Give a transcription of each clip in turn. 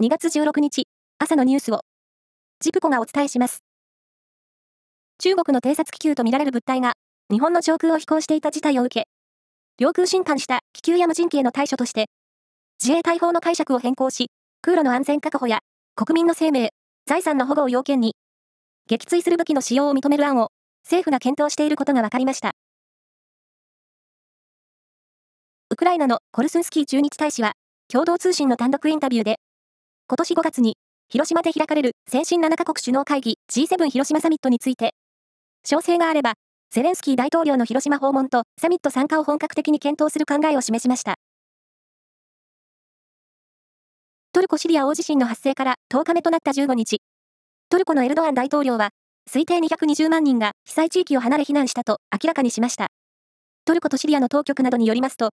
2月16日、朝のニュースを、ジプコがお伝えします。中国の偵察気球とみられる物体が、日本の上空を飛行していた事態を受け、領空侵犯した気球や無人機への対処として、自衛隊法の解釈を変更し、空路の安全確保や、国民の生命、財産の保護を要件に、撃墜する武器の使用を認める案を、政府が検討していることが分かりました。ウクライナのコルスンスキー駐日大使は、共同通信の単独インタビューで、今年5月に、広島で開かれる先進7カ国首脳会議 G7 広島サミットについて、詳細があれば、ゼレンスキー大統領の広島訪問とサミット参加を本格的に検討する考えを示しました。トルコ・シリア大地震の発生から10日目となった15日、トルコのエルドアン大統領は、推定220万人が被災地域を離れ避難したと明らかにしました。トルコとシリアの当局などによりますと、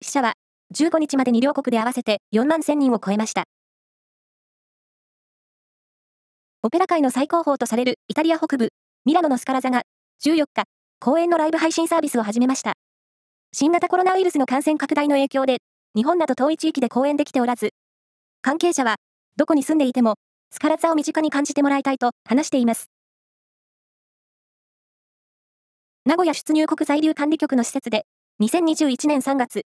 死者は15日までに両国で合わせて4万1000人を超えました。オペラ界の最高峰とされるイタリア北部、ミラノのスカラ座が14日、公演のライブ配信サービスを始めました。新型コロナウイルスの感染拡大の影響で、日本など遠い地域で公演できておらず、関係者は、どこに住んでいても、スカラ座を身近に感じてもらいたいと話しています。名古屋出入国在留管理局の施設で、2021年3月、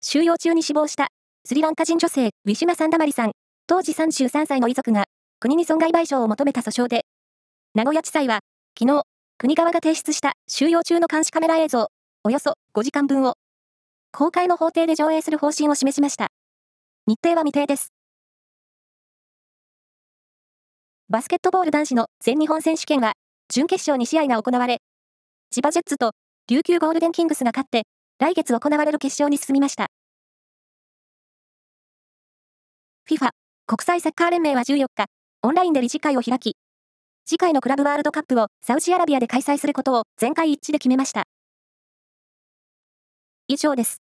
収容中に死亡したスリランカ人女性、ウィシュマ・サンダマリさん、当時33歳の遺族が、国に損害賠償を求めた訴訟で、名古屋地裁は、昨日、国側が提出した収容中の監視カメラ映像、およそ5時間分を、公開の法廷で上映する方針を示しました。日程は未定です。バスケットボール男子の全日本選手権は、準決勝2試合が行われ、千葉ジェッツと琉球ゴールデンキングスが勝って、来月行われる決勝に進みました。FIFA 国際サッカー連盟は14日、オンラインで理事会を開き、次回のクラブワールドカップをサウジアラビアで開催することを全会一致で決めました。以上です。